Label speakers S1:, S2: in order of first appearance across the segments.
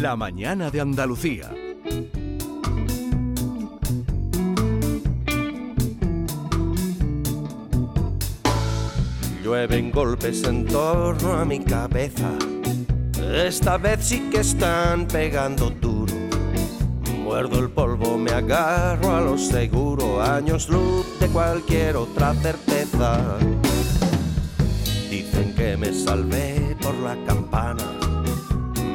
S1: La mañana de Andalucía.
S2: Llueven golpes en torno a mi cabeza. Esta vez sí que están pegando duro. Muerdo el polvo, me agarro a lo seguro. Años luz de cualquier otra certeza. Dicen que me salvé por la campana.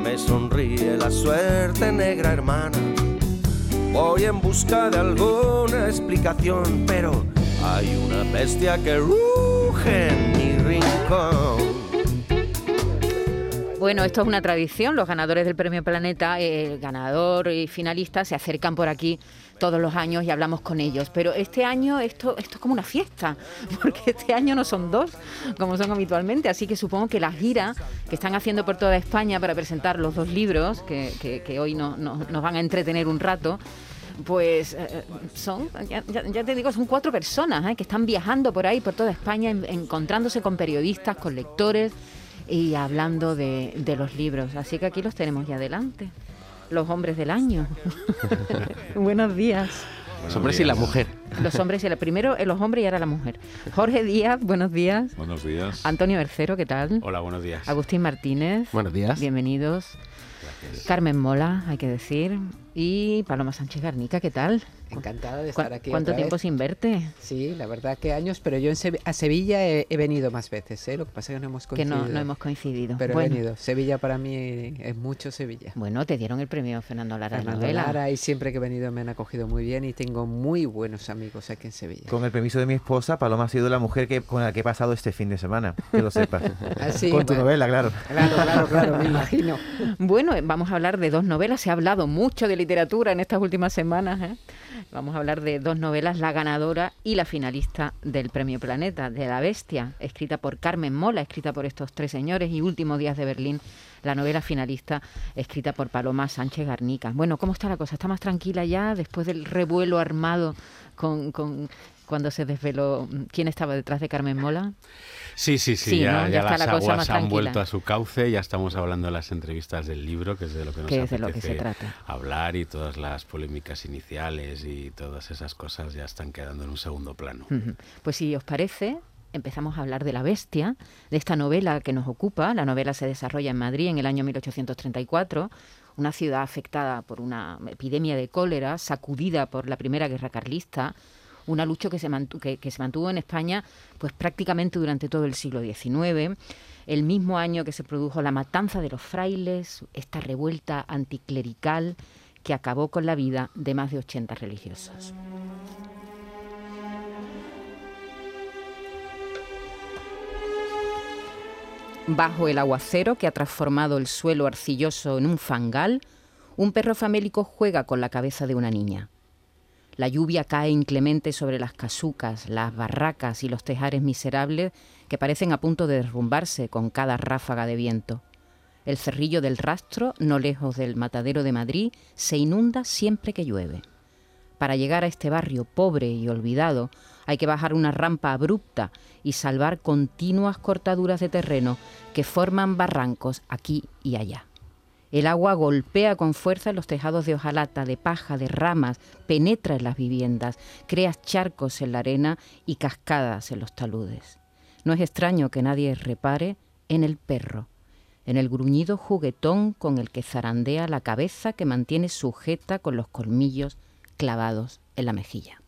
S2: Me sonríe la suerte, negra hermana. Voy en busca de alguna explicación, pero hay una bestia que ruge
S3: Bueno, esto es una tradición. Los ganadores del Premio Planeta, el ganador y finalista, se acercan por aquí todos los años y hablamos con ellos. Pero este año esto, esto es como una fiesta, porque este año no son dos, como son habitualmente. Así que supongo que la gira que están haciendo por toda España para presentar los dos libros, que, que, hoy no, nos van a entretener un rato, pues eh, son, ya, te digo, son cuatro personas eh, que están viajando por ahí, por toda España, encontrándose con periodistas, con lectores y hablando de, de los libros. Así que aquí los tenemos ya adelante. Los hombres del año. Buenos días.
S4: Los hombres y la mujer.
S3: Los hombres y la primero los hombres y ahora la mujer. Jorge Díaz, buenos días.
S5: Buenos días.
S3: Antonio Bercero, ¿qué tal?
S6: Hola, buenos días.
S3: Agustín Martínez.
S4: Buenos días.
S3: Bienvenidos. Carmen Mola, hay que decir. Y Paloma Sánchez Garnica, ¿qué tal?
S7: Encantada de estar aquí.
S3: ¿Cuánto tiempo sin verte?
S7: Sí, la verdad que años, pero yo a Sevilla he, venido más veces, ¿eh? lo que pasa es que no hemos coincidido.
S3: Que no, hemos coincidido.
S7: Pero he venido. Sevilla para mí es mucho Sevilla.
S3: Bueno, te dieron el premio Fernando Lara
S7: Fernando Lara y siempre que he venido me han acogido muy bien y tengo muy buenos amigos aquí en Sevilla.
S4: Con el permiso de mi esposa, Paloma ha sido la mujer que, con la que he pasado este fin de semana, que lo sepas.
S7: Así,
S4: con tu novela, claro.
S7: Claro, claro, claro, me imagino.
S3: Bueno, vamos a hablar de dos novelas. Se ha hablado mucho de literatura en estas últimas semanas. ¿eh? Vamos a hablar de dos novelas, la ganadora y la finalista del Premio Planeta, de La Bestia, escrita por Carmen Mola, escrita por estos tres señores, y Últimos Días de Berlín, la novela finalista, escrita por Paloma Sánchez Garnica. Bueno, ¿cómo está la cosa? ¿Está más tranquila ya después del revuelo armado con, con cuando se desveló quién estaba detrás de Carmen Mola?
S6: Sí, sí, sí, ya, las aguas han vuelto a su cauce, ya estamos hablando de las entrevistas del libro, que es de lo que nos apetece
S3: lo que se trata.
S6: hablar y todas las polémicas iniciales y todas esas cosas ya están quedando en un segundo plano.
S3: Pues si os parece, empezamos a hablar de La Bestia, de esta novela que nos ocupa. La novela se desarrolla en Madrid en el año 1834, una ciudad afectada por una epidemia de cólera, sacudida por la Primera Guerra Carlista, una lucha que se, mantuvo, en España pues prácticamente durante todo el siglo XIX el mismo año que se produjo la matanza de los frailes, esta revuelta anticlerical que acabó con la vida de más de 80 religiosos. Bajo el aguacero que ha transformado el suelo arcilloso en un fangal, un perro famélico juega con la cabeza de una niña. La lluvia cae inclemente sobre las casucas, las barracas y los tejares miserables que parecen a punto de derrumbarse con cada ráfaga de viento. El cerrillo del rastro, no lejos del matadero de Madrid, se inunda siempre que llueve. Para llegar a este barrio pobre y olvidado hay que bajar una rampa abrupta y salvar continuas cortaduras de terreno que forman barrancos aquí y allá. El agua golpea con fuerza los tejados de hojalata, de paja, de ramas, penetra en las viviendas, crea charcos en la arena y cascadas en los taludes. No es extraño que nadie repare en el perro, en el gruñido juguetón con el que zarandea la cabeza que mantiene sujeta con los colmillos clavados en la mejilla.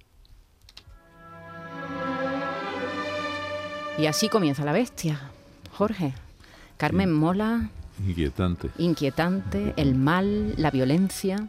S3: Y así comienza la bestia. Jorge, Carmen Mola
S5: Inquietante.
S3: Inquietante, el mal, la violencia.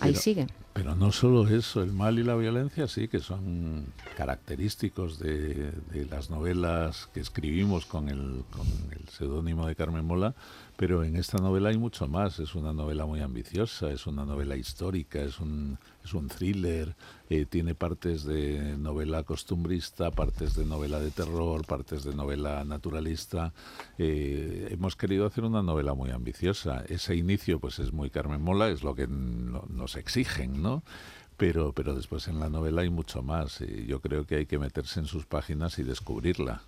S3: Ahí sigue.
S5: Pero no solo eso, el mal y la violencia sí que son característicos de, las novelas que escribimos con el, con el seudónimo de Carmen Mola, pero en esta novela hay mucho más. Es una novela muy ambiciosa, es una novela histórica, es un, es un thriller, eh, tiene partes de novela costumbrista, partes de novela de terror, partes de novela naturalista. Eh, hemos querido hacer una novela muy ambiciosa. Ese inicio pues es muy Carmen Mola, es lo que nos exigen, ¿no? Pero, pero después en la novela hay mucho más. Y yo creo que hay que meterse en sus páginas y descubrirla.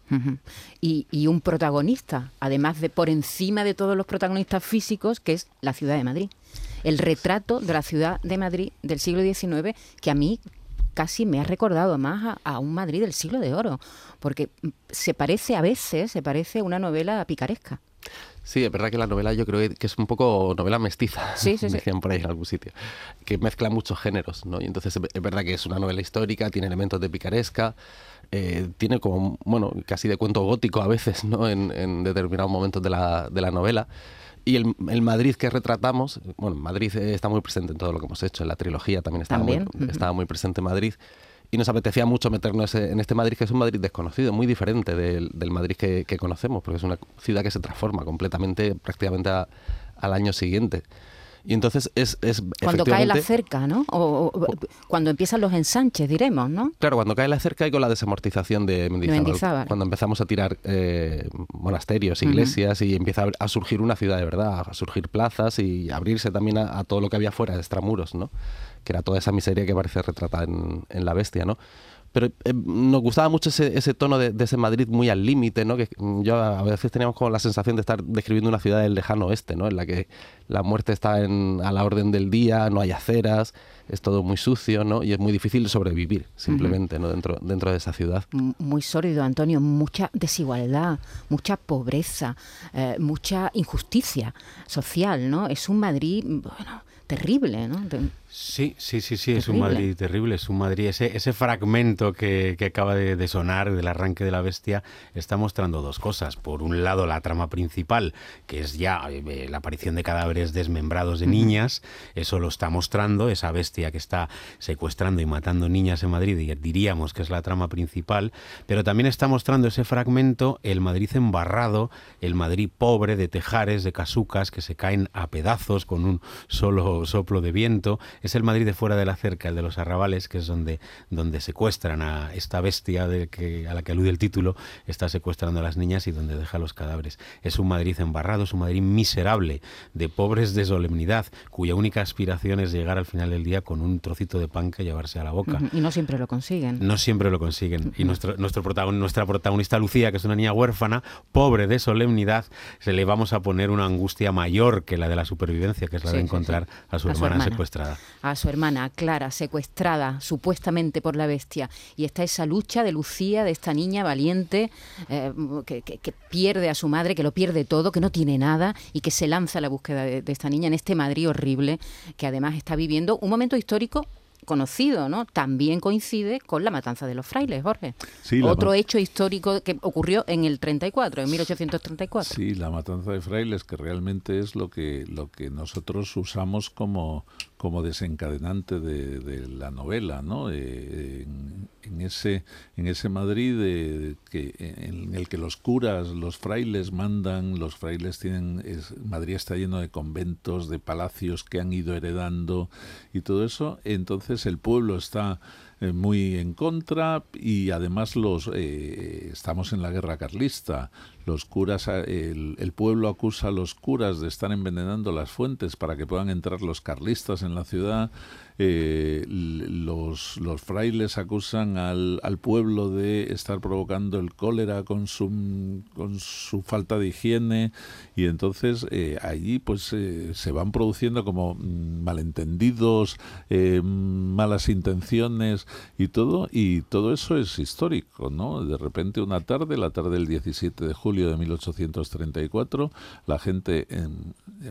S3: y, y, un protagonista, además de por encima de todos los protagonistas físicos, que es la ciudad de Madrid. El retrato de la ciudad de Madrid del siglo XIX, que a mí casi me ha recordado más a, un Madrid del siglo de oro, porque se parece a veces, se parece a una novela picaresca.
S8: Sí, es verdad que la novela yo creo que es un poco novela mestiza,
S3: sí, sí,
S8: decían por ahí en algún sitio, que mezcla muchos géneros, ¿no? Y entonces es verdad que es una novela histórica, tiene elementos de picaresca, eh, tiene como, bueno, casi de cuento gótico a veces, ¿no? En, determinados momentos de la, de la novela. Y el, el, Madrid que retratamos, bueno, Madrid está muy presente en todo lo que hemos hecho, en la trilogía también estaba, Muy, estaba muy presente Madrid y nos apetecía mucho meternos en este Madrid, que es un Madrid desconocido, muy diferente del, Madrid que, conocemos, porque es una ciudad que se transforma completamente prácticamente al año siguiente. Y entonces es... es
S3: cuando cae la cerca, ¿no? O, cuando empiezan los ensanches, diremos, ¿no?
S8: Claro, cuando cae la cerca y con la desamortización de Mendizábal. Cuando empezamos a tirar eh, monasterios, iglesias y empieza a surgir una ciudad de verdad, a surgir plazas y abrirse también a, todo lo que había fuera extramuros, ¿no? Que era toda esa miseria que parece retratada en, en La Bestia, ¿no? pero eh, nos gustaba mucho ese, ese tono de, ese Madrid muy al límite, ¿no? Que yo a veces teníamos como la sensación de estar describiendo una ciudad del lejano oeste, ¿no? En la que la muerte está en, a la orden del día, no hay aceras, es todo muy sucio, ¿no? Y es muy difícil sobrevivir, simplemente, ¿no? Dentro, dentro de esa ciudad.
S3: Muy sólido, Antonio. Mucha desigualdad, mucha pobreza, eh, mucha injusticia social, ¿no? Es un Madrid, bueno, terrible, ¿no?
S6: Sí, sí, sí, sí, es un Madrid terrible, es un Madrid, ese, ese fragmento que, que acaba de, sonar del arranque de la bestia está mostrando dos cosas. Por un lado, la trama principal, que es ya eh, la aparición de cadáveres desmembrados de niñas, eso lo está mostrando, esa bestia que está secuestrando y matando niñas en Madrid, y diríamos que es la trama principal, pero también está mostrando ese fragmento, el Madrid embarrado, el Madrid pobre de tejares, de casucas que se caen a pedazos con un solo soplo de viento es el Madrid de fuera de la cerca, el de los arrabales, que es donde, donde secuestran a esta bestia de que, a la que alude el título, está secuestrando a las niñas y donde deja los cadáveres. Es un Madrid embarrado, es un Madrid miserable, de pobres de solemnidad, cuya única aspiración es llegar al final del día con un trocito de pan que llevarse a la boca.
S3: Y no siempre lo consiguen.
S6: No siempre lo consiguen. Y nuestro, nuestro nuestra protagonista Lucía, que es una niña huérfana, pobre de solemnidad, se le vamos a poner una angustia mayor que la de la supervivencia, que es la de encontrar a su hermana secuestrada
S3: a su hermana Clara, secuestrada supuestamente por la bestia. Y está esa lucha de Lucía, de esta niña valiente, eh, que, pierde a su madre, que lo pierde todo, que no tiene nada y que se lanza a la búsqueda de esta niña en este Madrid horrible, que además está viviendo un momento histórico conocido, ¿no? También coincide con la matanza de los frailes, Jorge. Otro hecho histórico que ocurrió en el 34, en 1834.
S5: Sí, la matanza de frailes, que realmente es lo que, lo que nosotros usamos como, como desencadenante de, la novela, ¿no? Eh, en, ese, en ese Madrid que, en el que los curas, los frailes mandan, los frailes tienen, Madrid está lleno de conventos, de palacios que han ido heredando y todo eso, entonces el pueblo está eh, muy en contra y además los eh, estamos en la guerra carlista. Los curas, el, el, pueblo acusa a los curas de estar envenenando las fuentes para que puedan entrar los carlistas en la ciudad eh, los, los, frailes acusan al, al, pueblo de estar provocando el cólera con su, con su falta de higiene y entonces eh, allí pues eh, se van produciendo como mm, malentendidos, malas intenciones y todo y todo eso es histórico, ¿no? De repente una tarde, la tarde del 17 de julio de 1834, la gente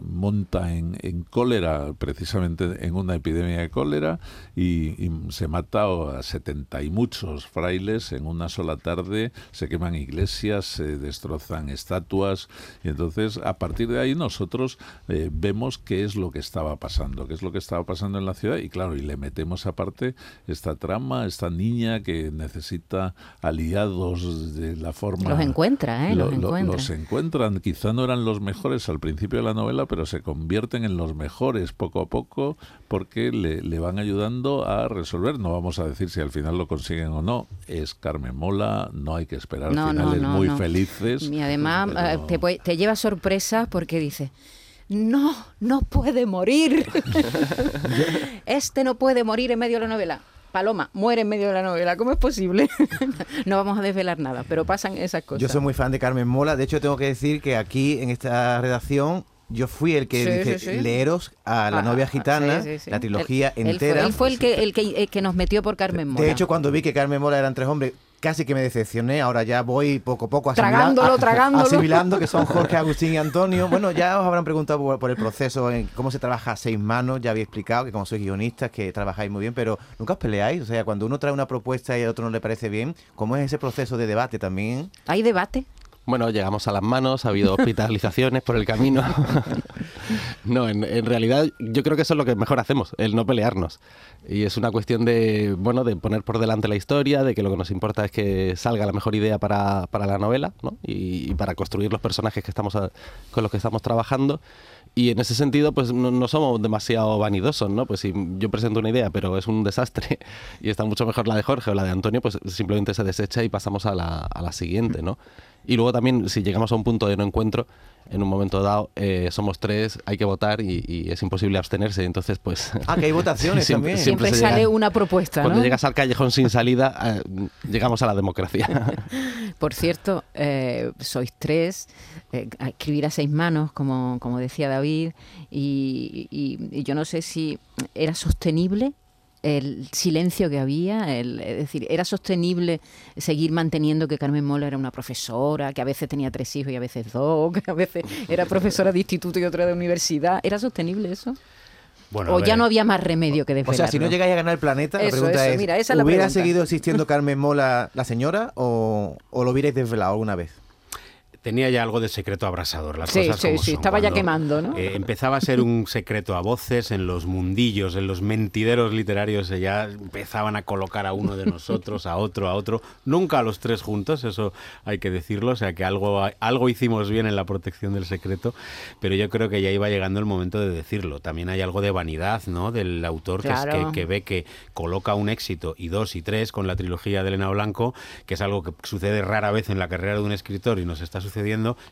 S5: monta en, en cólera precisamente en una epidemia de cólera y, se mata a setenta y muchos frailes en una sola tarde, se queman iglesias, se destrozan estatuas y entonces a partir de ahí nosotros eh, vemos qué es lo que estaba pasando, qué es lo que estaba pasando en la ciudad y claro, y le metemos aparte esta trama, esta niña que necesita aliados de la forma...
S3: Los encuentra, ¿eh?
S5: los, los encuentran, quizá no eran los mejores al principio de la novela, pero se convierten en los mejores poco a poco porque le, le van ayudando a resolver. No vamos a decir si al final lo consiguen o no. Es Carmen Mola, no hay que esperar finales muy felices.
S3: Y además eh, te, te lleva sorpresa porque dice no, no puede morir. este no puede morir en medio de la novela. Paloma muere en medio de la novela. ¿Cómo es posible? no vamos a desvelar nada, pero pasan esas cosas.
S4: Yo soy muy fan de Carmen Mola. De hecho, tengo que decir que aquí en esta redacción yo fui el que dice leeros a la ah, novia gitana, la trilogía entera.
S3: Él fue, el, que, el, que, nos metió por Carmen Mola.
S4: De hecho, cuando vi que Carmen Mola eran tres hombres, casi que me decepcioné. Ahora ya voy poco a poco
S3: asimilando,
S4: asimilando que son Jorge, Agustín y Antonio. Bueno, ya os habrán preguntado por, el proceso, en cómo se trabaja a seis manos. Ya había explicado que como sois guionistas, que trabajáis muy bien, pero nunca os peleáis. O sea, cuando uno trae una propuesta y a otro no le parece bien, ¿cómo es ese proceso de debate también?
S3: ¿Hay debate?
S8: Bueno, llegamos a las manos, ha habido hospitalizaciones por el camino. no, en, realidad yo creo que eso es lo que mejor hacemos, el no pelearnos. Y es una cuestión de, bueno, de poner por delante la historia, de que lo que nos importa es que salga la mejor idea para, la novela ¿no? y, para construir los personajes que estamos con los que estamos trabajando. Y en ese sentido, pues no, somos demasiado vanidosos, ¿no? Pues si yo presento una idea, pero es un desastre y está mucho mejor la de Jorge o la de Antonio, pues simplemente se desecha y pasamos a la, a la siguiente, ¿no? Y luego también, si llegamos a un punto de no encuentro, en un momento dado eh, somos tres, hay que votar y, es imposible abstenerse. Entonces, pues.
S4: Ah, que hay votaciones también.
S3: Siempre, sale una propuesta.
S8: Cuando llegas al callejón sin salida, eh, llegamos a la democracia.
S3: Por cierto, eh, sois tres, escribir a seis manos, como, como decía David, y yo no sé si era sostenible el silencio que había, el, es decir, era sostenible seguir manteniendo que Carmen Mola era una profesora, que a veces tenía tres hijos y a veces dos, que a veces era profesora de instituto y otra de universidad. ¿Era sostenible eso? Bueno, o ya no había más remedio que desvelarlo.
S4: O sea, si no llegáis a ganar el planeta, la pregunta es, ¿hubiera seguido existiendo Carmen Mola la señora o, o lo hubierais desvelado alguna vez?
S6: Tenía ya algo de secreto abrasador. Las
S3: sí,
S6: cosas
S3: sí, sí, estaba ya quemando, ¿no?
S6: Eh, empezaba a ser un secreto a voces en los mundillos, en los mentideros literarios, ya empezaban a colocar a uno de nosotros, a otro, a otro, nunca a los tres juntos, eso hay que decirlo, o sea que algo, algo hicimos bien en la protección del secreto, pero yo creo que ya iba llegando el momento de decirlo. También hay algo de vanidad, ¿no? Del autor que, es que, que ve que coloca un éxito y dos y tres con la trilogía de Elena Blanco, que es algo que sucede rara vez en la carrera de un escritor y nos está sucediendo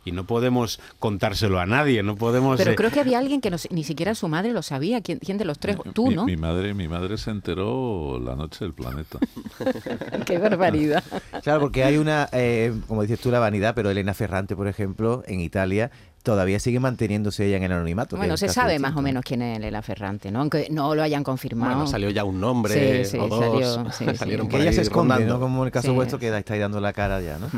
S6: y no podemos contárselo a nadie, no podemos...
S3: Pero eh, creo que había alguien que ni siquiera su madre lo sabía, ¿quién, de los tres? Tú,
S5: mi,
S3: ¿no?
S5: Mi madre, mi madre se enteró la noche del planeta.
S3: Qué barbaridad.
S4: Claro, porque hay una, eh, como dices tú, la vanidad, pero Elena Ferrante, por ejemplo, en Italia, todavía sigue manteniéndose ella en el anonimato.
S3: Bueno, se sabe más o menos quién es Lela Ferrante, ¿no? Aunque no lo hayan confirmado.
S8: Bueno, salió ya un nombre sí, sí, Salió, sí, salieron
S4: que ella se esconde, ¿no? Como en el caso vuestro que estáis dando la cara ya, ¿no?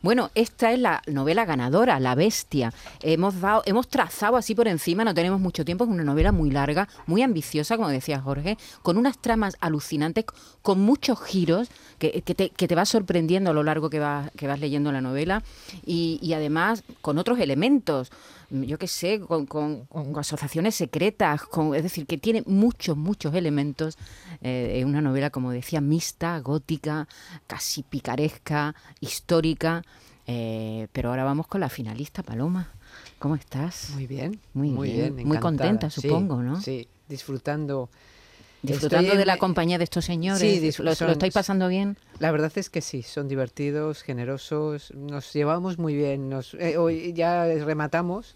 S3: Bueno, esta es la novela ganadora, La Bestia. Hemos dado, hemos trazado así por encima, no tenemos mucho tiempo, es una novela muy larga, muy ambiciosa, como decía Jorge, con unas tramas alucinantes, con muchos giros que, te, que te vas sorprendiendo a lo largo que vas, que vas leyendo la novela y, y además con otros elementos yo qué sé, con, asociaciones secretas, con, es decir, que tiene muchos, muchos elementos. Eh, una novela, como decía, mixta, gótica, casi picaresca, histórica. Eh, pero ahora vamos con la finalista, Paloma. ¿Cómo estás?
S7: Muy bien.
S3: Muy, bien. Muy contenta, supongo, ¿no?
S7: Sí, disfrutando
S3: Disfrutando de la compañía de estos señores. Sí, ¿Lo, estáis pasando bien?
S7: La verdad es que sí, son divertidos, generosos, nos llevamos muy bien. Nos, eh, hoy ya rematamos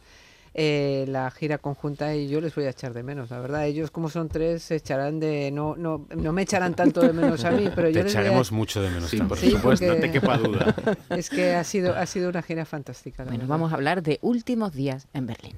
S7: eh, la gira conjunta y yo les voy a echar de menos, la verdad. Ellos como son tres se echarán de... No, no, no me echarán tanto de menos a mí, pero yo...
S6: Te echaremos mucho de menos, por supuesto, no te quepa duda.
S7: Es que ha sido, ha sido una gira fantástica.
S3: Bueno, vamos a hablar de últimos días en Berlín.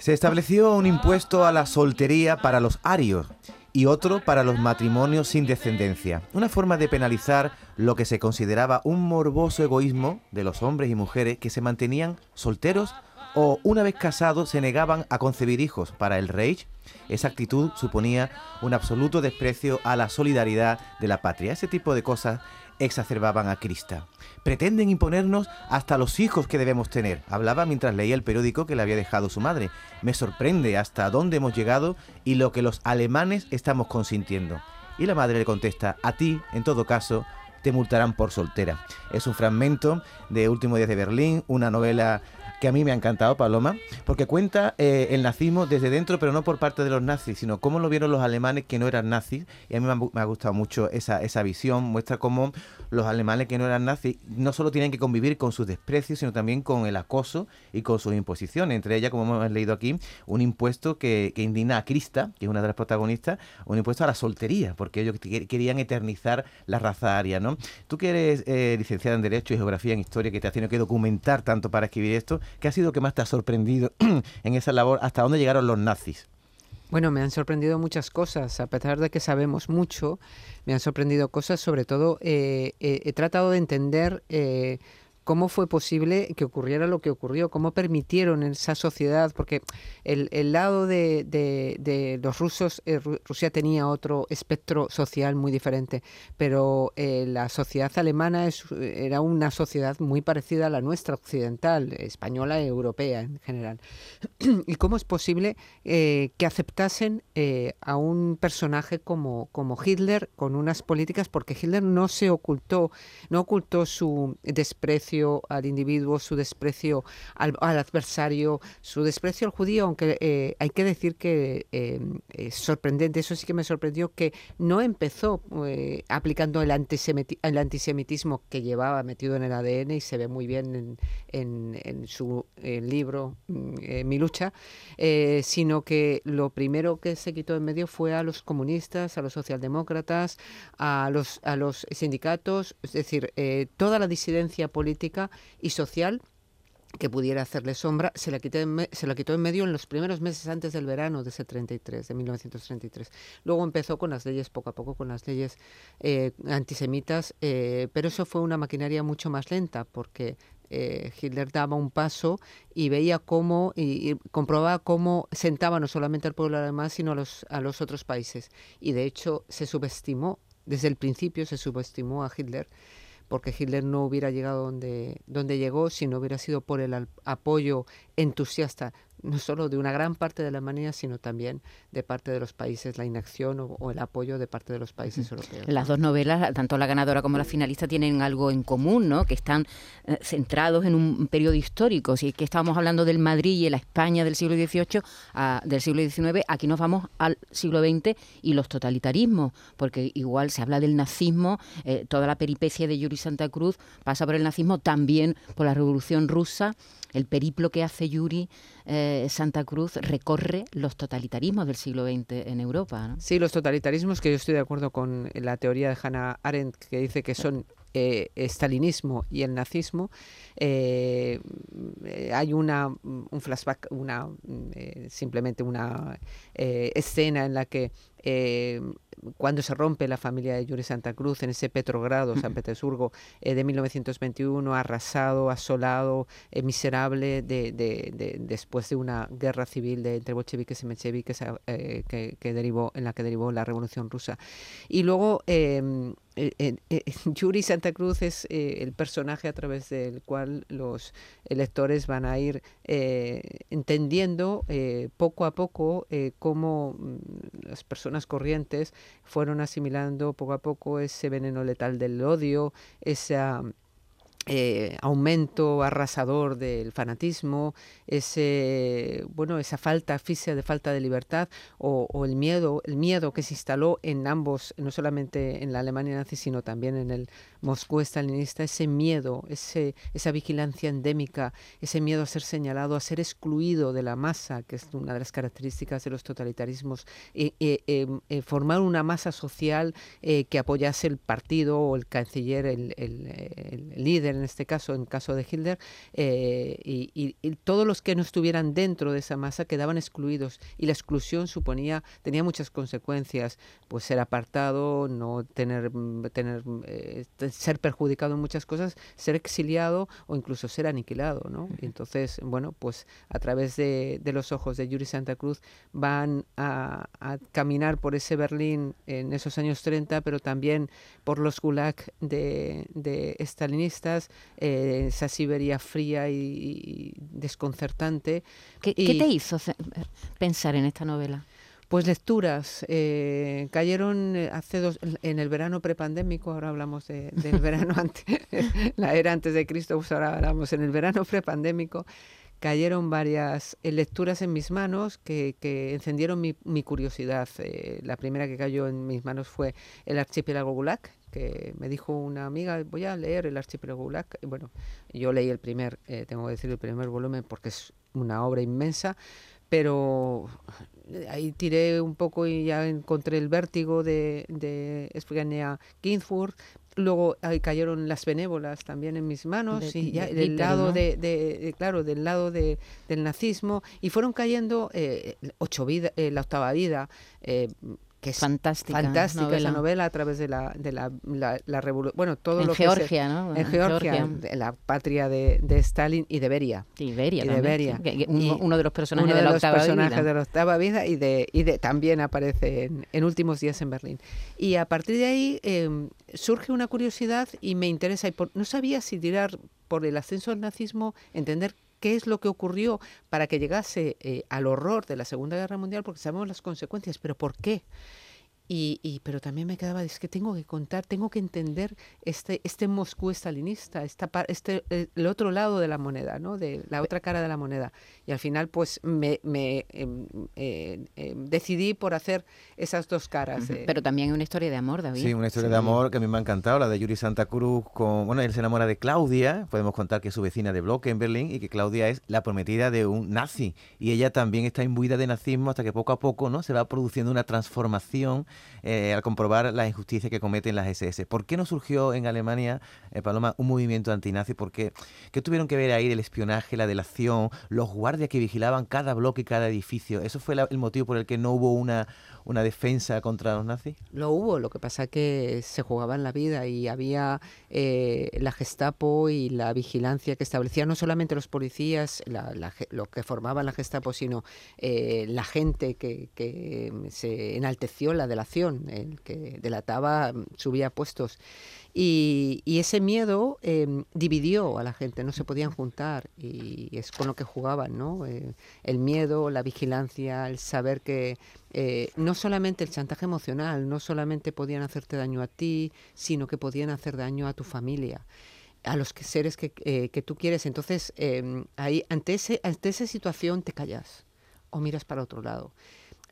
S1: Se estableció un impuesto a la soltería para los arios y otro para los matrimonios sin descendencia, una forma de penalizar lo que se consideraba un morboso egoísmo de los hombres y mujeres que se mantenían solteros o una vez casados se negaban a concebir hijos. Para el Reich, esa actitud suponía un absoluto desprecio a la solidaridad de la patria. Ese tipo de cosas exacerbaban a Krista. Pretenden imponernos hasta los hijos que debemos tener. Hablaba mientras leía el periódico que le había dejado su madre. Me sorprende hasta dónde hemos llegado y lo que los alemanes estamos consintiendo. Y la madre le contesta, a ti, en todo caso, te multarán por soltera. Es un fragmento de Último Día de Berlín, una novela que a mí me ha encantado, Paloma, porque cuenta eh, el nazismo desde dentro, pero no por parte de los nazis, sino cómo lo vieron los alemanes que no eran nazis. Y a mí me ha, gustado mucho esa, esa visión, muestra cómo los alemanes que no eran nazis no solo tienen que convivir con sus desprecios, sino también con el acoso y con sus imposiciones. Entre ellas, como hemos leído aquí, un impuesto que, indigna a Krista, que es una de las protagonistas, un impuesto a la soltería, porque ellos querían eternizar la raza aria. ¿no? Tú que eres eh, licenciada en Derecho y Geografía en Historia, que te has tenido que documentar tanto para escribir esto, ¿qué ha sido que más te ha sorprendido en esa labor? ¿Hasta dónde llegaron los nazis?
S7: Bueno, me han sorprendido muchas cosas, a pesar de que sabemos mucho, me han sorprendido cosas, sobre todo eh, eh, he tratado de entender cómo fue posible que ocurriera lo que ocurrió, cómo permitieron en esa sociedad, porque el, lado de, los rusos, eh, Rusia tenía otro espectro social muy diferente, pero eh, la sociedad alemana era una sociedad muy parecida a la nuestra occidental, española y europea en general. ¿Y cómo es posible eh, que aceptasen a un personaje como, como Hitler con unas políticas, porque Hitler no se ocultó, no ocultó su desprecio al individuo, su desprecio al, adversario, su desprecio al judío, aunque eh, hay que decir que eh, es sorprendente, eso sí que me sorprendió, que no empezó eh, aplicando el, el, antisemitismo que llevaba metido en el ADN y se ve muy bien en, su libro mm, Mi lucha, sino que lo primero que se quitó en medio fue a los comunistas, a los socialdemócratas, a los, a los sindicatos, es decir, toda la disidencia política y social que pudiera hacerle sombra, se la, quitó en se la quitó en medio en los primeros meses antes del verano de ese 33, de 1933. Luego empezó con las leyes, poco a poco, con las leyes eh, antisemitas, eh, pero eso fue una maquinaria mucho más lenta, porque eh, Hitler daba un paso y veía cómo, y, comprobaba cómo sentaba no solamente al pueblo alemán, sino a los, a los otros países. Y de hecho se subestimó, desde el principio se subestimó a Hitler porque Hitler no hubiera llegado donde, donde llegó si no hubiera sido por el apoyo entusiasta no solo de una gran parte de Alemania, sino también de parte de los países, la inacción o, el apoyo de parte de los países europeos.
S3: Las dos novelas, tanto la ganadora como la finalista, tienen algo en común, ¿no? que están eh, centrados en un periodo histórico. Si que estábamos hablando del Madrid y la España del siglo XVIII, del siglo XIX, aquí nos vamos al siglo XX y los totalitarismos, porque igual se habla del nazismo, eh, toda la peripecia de Yuri Santa Cruz pasa por el nazismo, también por la Revolución Rusa el periplo que hace Yuri eh, Santa Cruz recorre los totalitarismos del siglo XX en Europa.
S7: Sí, los totalitarismos que yo estoy de acuerdo con la teoría de Hannah Arendt que dice que son eh, estalinismo y el nazismo, eh, hay una, un flashback, una, simplemente una escena en la que cuando se rompe la familia de Yuri Santa Cruz en ese Petrogrado, San Petersburgo, eh, de 1921, arrasado, asolado, eh, miserable, de, después de una guerra civil de, entre bolcheviques y mencheviques eh, que, derivó, en la que derivó la Revolución Rusa. Y luego em, Yuri Santa Cruz es el personaje a través del cual los electores van a ir entendiendo poco a poco cómo mm, las personas corrientes fueron asimilando poco a poco ese veneno letal del odio, esa eh, aumento arrasador del fanatismo, ese bueno, esa falta física de falta de libertad o, el miedo, el miedo que se instaló en ambos, no solamente en la Alemania nazi, sino también en el Moscú stalinista, ese miedo, ese, esa vigilancia endémica, ese miedo a ser señalado, a ser excluido de la masa, que es una de las características de los totalitarismos, eh, eh, formar una masa social que apoyase el partido o el canciller, el líder en este caso, en caso de Hitler, eh, y, todos los que no estuvieran dentro de esa masa quedaban excluidos y la exclusión suponía, tenía muchas consecuencias, pues ser apartado, no tener, tener eh, ser perjudicado en muchas cosas, ser exiliado o incluso ser aniquilado, ¿no? Y entonces, bueno, pues a través de, los ojos de Yuri Santa Cruz van a, caminar por ese Berlín en esos años 30, pero también por los gulag de, de eh, esa Siberia fría y, desconcertante.
S3: ¿Qué, te hizo pensar en esta novela?
S7: Pues lecturas. Eh, cayeron eh, hace dos, en el verano prepandémico, ahora hablamos del verano antes, la era antes de Cristo, pues ahora hablamos en el verano prepandémico. Cayeron varias lecturas en mis manos que, encendieron mi, curiosidad. la primera que cayó en mis manos fue El archipiélago Gulag, que me dijo una amiga, voy a leer El archipiélago bueno, yo leí el primer, tengo que decir, el primer volumen porque es una obra inmensa, pero ahí tiré un poco y ya encontré el vértigo de, de Ginsburg. Luego ahí cayeron las benévolas también en mis manos y ya del lado de, claro del lado de, del nazismo. Y fueron cayendo eh, ocho vida, eh, la octava vida eh,
S3: que es fantástica,
S7: fantástica novela. esa novela a través de la, de la, la, revolución. Bueno, todo
S3: en
S7: lo
S3: Georgia,
S7: que
S3: ¿no?
S7: En Georgia, la patria de, de, Stalin y de Beria.
S3: Y Beria,
S7: y
S3: de
S7: Beria.
S3: uno, de los personajes de la octava
S7: personajes
S3: vida.
S7: de la octava vida y de, y de también aparece en, en, Últimos días en Berlín. Y a partir de ahí em, surge una curiosidad y me interesa. Y no sabía si tirar por el ascenso del nazismo, entender qué es lo que ocurrió para que llegase eh, al horror de la Segunda Guerra Mundial, porque sabemos las consecuencias, pero ¿por qué? Y, y, pero también me quedaba, es que tengo que contar, tengo que entender este, este Moscú estalinista, esta, este, eh, el otro lado de la moneda, ¿no? de la otra cara de la moneda. Y al final, pues me, me em, eh, em, decidí por hacer esas dos caras.
S3: Pero también una historia de amor, David.
S1: Sí, una historia de amor que a mí me ha encantado, la de Yuri Santa Cruz. Con, bueno, él se enamora de Claudia, podemos contar que es su vecina de bloque en Berlín y que Claudia es la prometida de un nazi. Y ella también está imbuida de nazismo hasta que poco a poco ¿no? se va produciendo una transformación eh, al comprobar la injusticia que cometen las SS. ¿Por qué no surgió en Alemania, eh, Paloma, un movimiento antinazi? ¿Por qué? ¿Qué tuvieron que ver ahí el espionaje, la delación, los guardias que vigilaban cada bloque y cada edificio? ¿Eso fue el motivo por el que no hubo una, una defensa contra los nazis?
S7: Lo hubo, lo que pasa que se jugaba en la vida y había eh, la Gestapo y la vigilancia que establecía no solamente los policías, la, los que formaban la Gestapo, sino eh, la gente que, que, se enalteció la delación, el que delataba subía puestos. Y, ese miedo em, dividió a la gente, no se podían juntar y es con lo que jugaban, ¿no? Eh, el miedo, la vigilancia, el saber que eh, no solamente el chantaje emocional, no solamente podían hacerte daño a ti, sino que podían hacer daño a tu familia a los seres que, eh, que tú quieres. Entonces, em, ahí, ante, ese, ante esa situación te callas o miras para otro lado.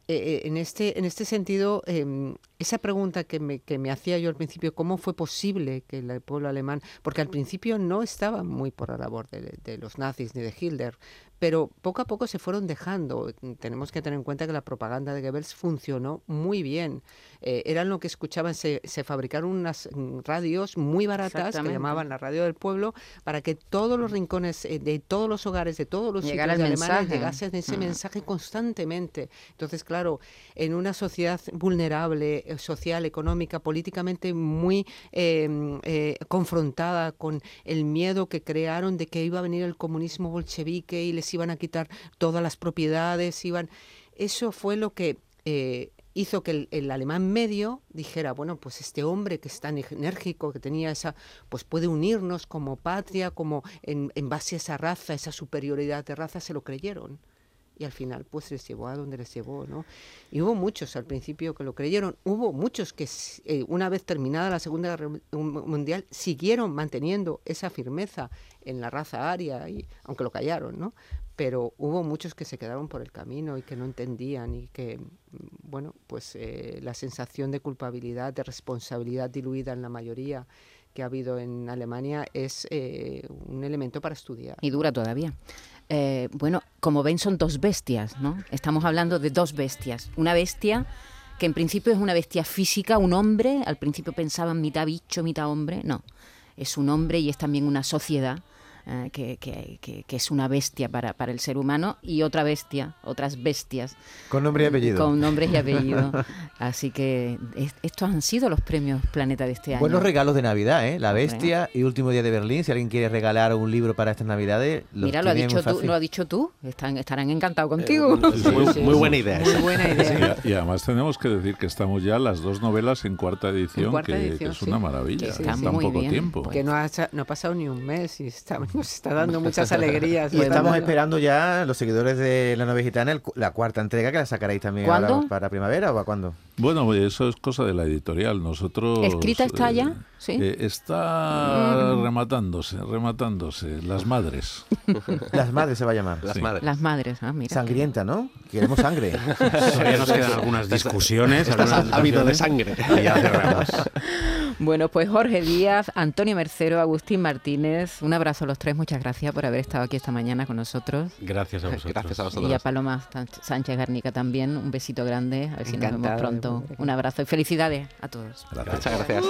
S7: En, este, en este sentido, em, esa pregunta que me, que me hacía yo al principio, ¿cómo fue posible que el pueblo alemán, porque al principio no estaba muy por la labor de los nazis ni de Hitler, pero poco a poco se fueron dejando. Tenemos que tener en cuenta que la propaganda de Goebbels funcionó muy bien. Eh, eran lo que escuchaban, se, se, fabricaron unas radios muy baratas que llamaban la radio del pueblo para que todos los rincones eh, de todos los hogares, de todos los
S3: sitios de Alemania
S7: llegasen ese mm. mensaje constantemente. Entonces, claro, en una sociedad vulnerable, eh, social, económica, políticamente muy confrontada con el miedo que crearon de que iba a venir el comunismo bolchevique y les iban a quitar todas las propiedades, iban... Eso fue lo que eh, hizo que el, alemán medio dijera, bueno, pues este hombre que es tan enérgico, que tenía esa, pues puede unirnos como patria, como en, en base a esa raza, esa superioridad de raza, se lo creyeron y al final pues les llevó a donde les llevó, ¿no? Y hubo muchos al principio que lo creyeron, hubo muchos que eh, una vez terminada la Segunda Guerra Mundial siguieron manteniendo esa firmeza en la raza aria, y, aunque lo callaron, ¿no? Pero hubo muchos que se quedaron por el camino y que no entendían y que, bueno, pues eh, la sensación de culpabilidad, de responsabilidad diluida en la mayoría que ha habido en Alemania es eh, un elemento para estudiar.
S3: Y dura todavía. Eh, bueno, como ven son dos bestias, ¿no? Estamos hablando de dos bestias. Una bestia que en principio es una bestia física, un hombre, al principio pensaban mitad bicho, mitad hombre, no, es un hombre y es también una sociedad eh, que, que, que, es una bestia para, para, el ser humano y otra bestia, otras bestias.
S1: Con nombre y apellido.
S3: Con nombres y apellido. Así que estos han sido los premios Planeta de este año.
S1: Buenos regalos de Navidad, ¿eh? La bestia y Último Día de Berlín. Si alguien quiere regalar un libro para estas Navidades,
S3: Mira, lo, ha dicho tú, lo ha dicho tú. Están, estarán encantados contigo.
S8: muy, buena idea.
S7: Muy buena idea.
S5: y, además tenemos que decir que estamos ya las dos novelas en cuarta edición, que, es una maravilla. está, en poco tiempo.
S7: Que no ha, no ha pasado ni un mes y estamos nos está dando muchas alegrías.
S1: Y estamos esperando ya, los seguidores de La Nueva Gitana, la cuarta entrega que la sacaréis también para primavera o a cuándo.
S5: Bueno, eso es cosa de la editorial. Nosotros.
S3: ¿Escrita está ya?
S5: ¿Sí? Eh, está mm. rematándose, rematándose. Las madres.
S1: Las madres se va a llamar.
S3: Las madres. Las madres, ah, mira.
S1: Sangrienta, ¿no? Queremos sangre.
S6: Todavía nos quedan algunas discusiones.
S8: ha habido de sangre.
S6: Y ya cerramos.
S3: Bueno, pues Jorge Díaz, Antonio Mercero, Agustín Martínez, un abrazo a los tres, muchas gracias por haber estado aquí esta mañana con nosotros.
S6: Gracias a vosotros.
S8: Gracias a vosotros.
S3: Y a Paloma Sánchez Garnica también, un besito grande, a ver si Encantado, nos vemos pronto. Un abrazo y felicidades a todos.
S8: Muchas gracias.